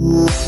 Thank you.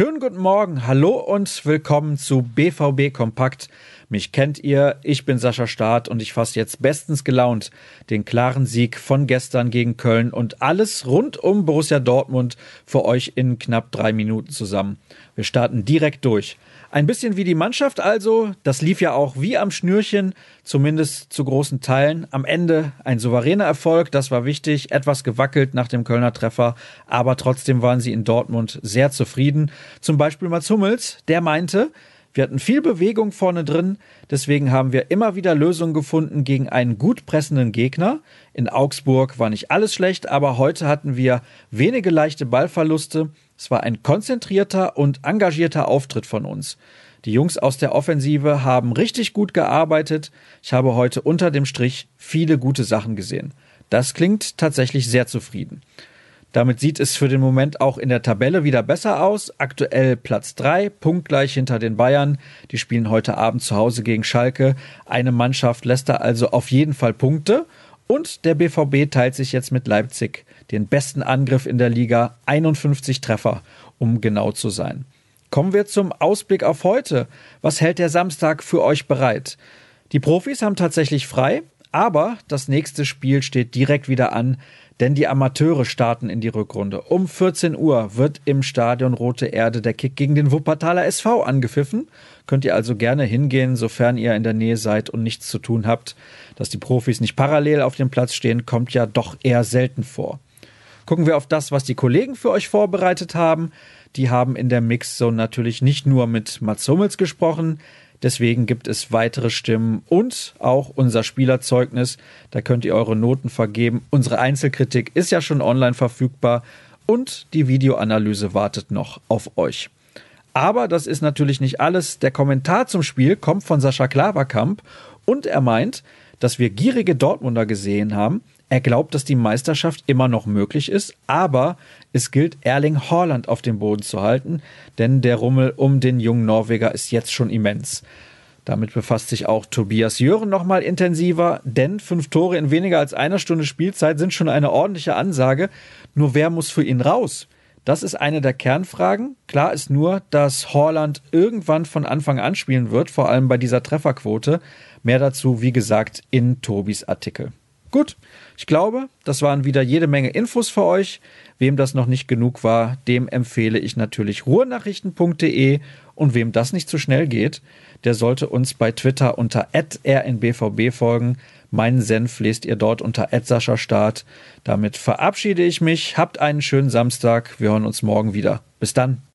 Schönen guten Morgen, hallo und willkommen zu BVB Kompakt. Mich kennt ihr, ich bin Sascha Staat und ich fasse jetzt bestens gelaunt den klaren Sieg von gestern gegen Köln und alles rund um Borussia Dortmund für euch in knapp drei Minuten zusammen. Wir starten direkt durch. Ein bisschen wie die Mannschaft also, das lief ja auch wie am Schnürchen, zumindest zu großen Teilen. Am Ende ein souveräner Erfolg, das war wichtig, etwas gewackelt nach dem Kölner Treffer, aber trotzdem waren sie in Dortmund sehr zufrieden. Zum Beispiel Mats Hummels, der meinte, wir hatten viel Bewegung vorne drin, deswegen haben wir immer wieder Lösungen gefunden gegen einen gut pressenden Gegner. In Augsburg war nicht alles schlecht, aber heute hatten wir wenige leichte Ballverluste. Es war ein konzentrierter und engagierter Auftritt von uns. Die Jungs aus der Offensive haben richtig gut gearbeitet. Ich habe heute unter dem Strich viele gute Sachen gesehen. Das klingt tatsächlich sehr zufrieden. Damit sieht es für den Moment auch in der Tabelle wieder besser aus. Aktuell Platz 3, punktgleich hinter den Bayern. Die spielen heute Abend zu Hause gegen Schalke. Eine Mannschaft lässt da also auf jeden Fall Punkte. Und der BVB teilt sich jetzt mit Leipzig den besten Angriff in der Liga, 51 Treffer, um genau zu sein. Kommen wir zum Ausblick auf heute. Was hält der Samstag für euch bereit? Die Profis haben tatsächlich frei, aber das nächste Spiel steht direkt wieder an, denn die Amateure starten in die Rückrunde. Um 14 Uhr wird im Stadion Rote Erde der Kick gegen den Wuppertaler SV angepfiffen. Könnt ihr also gerne hingehen, sofern ihr in der Nähe seid und nichts zu tun habt. Dass die Profis nicht parallel auf dem Platz stehen, kommt ja doch eher selten vor. Gucken wir auf das, was die Kollegen für euch vorbereitet haben. Die haben in der Mixzone natürlich nicht nur mit Mats Hummels gesprochen, deswegen gibt es weitere Stimmen und auch unser Spielerzeugnis. Da könnt ihr eure Noten vergeben. Unsere Einzelkritik ist ja schon online verfügbar und die Videoanalyse wartet noch auf euch. Aber das ist natürlich nicht alles. Der Kommentar zum Spiel kommt von Sascha Klaverkamp und er meint, dass wir gierige Dortmunder gesehen haben, er glaubt, dass die Meisterschaft immer noch möglich ist, aber es gilt, Erling Haaland auf dem Boden zu halten, denn der Rummel um den jungen Norweger ist jetzt schon immens. Damit befasst sich auch Tobias Jören nochmal intensiver, denn fünf Tore in weniger als einer Stunde Spielzeit sind schon eine ordentliche Ansage. Nur wer muss für ihn raus? Das ist eine der Kernfragen. Klar ist nur, dass Haaland irgendwann von Anfang an spielen wird, vor allem bei dieser Trefferquote. Mehr dazu, wie gesagt, in Tobis Artikel. Gut, ich glaube, das waren wieder jede Menge Infos für euch. Wem das noch nicht genug war, dem empfehle ich natürlich ruhrnachrichten.de und wem das nicht zu schnell geht, der sollte uns bei Twitter unter rnbvb folgen. Meinen Senf lest ihr dort unter Start. Damit verabschiede ich mich. Habt einen schönen Samstag. Wir hören uns morgen wieder. Bis dann.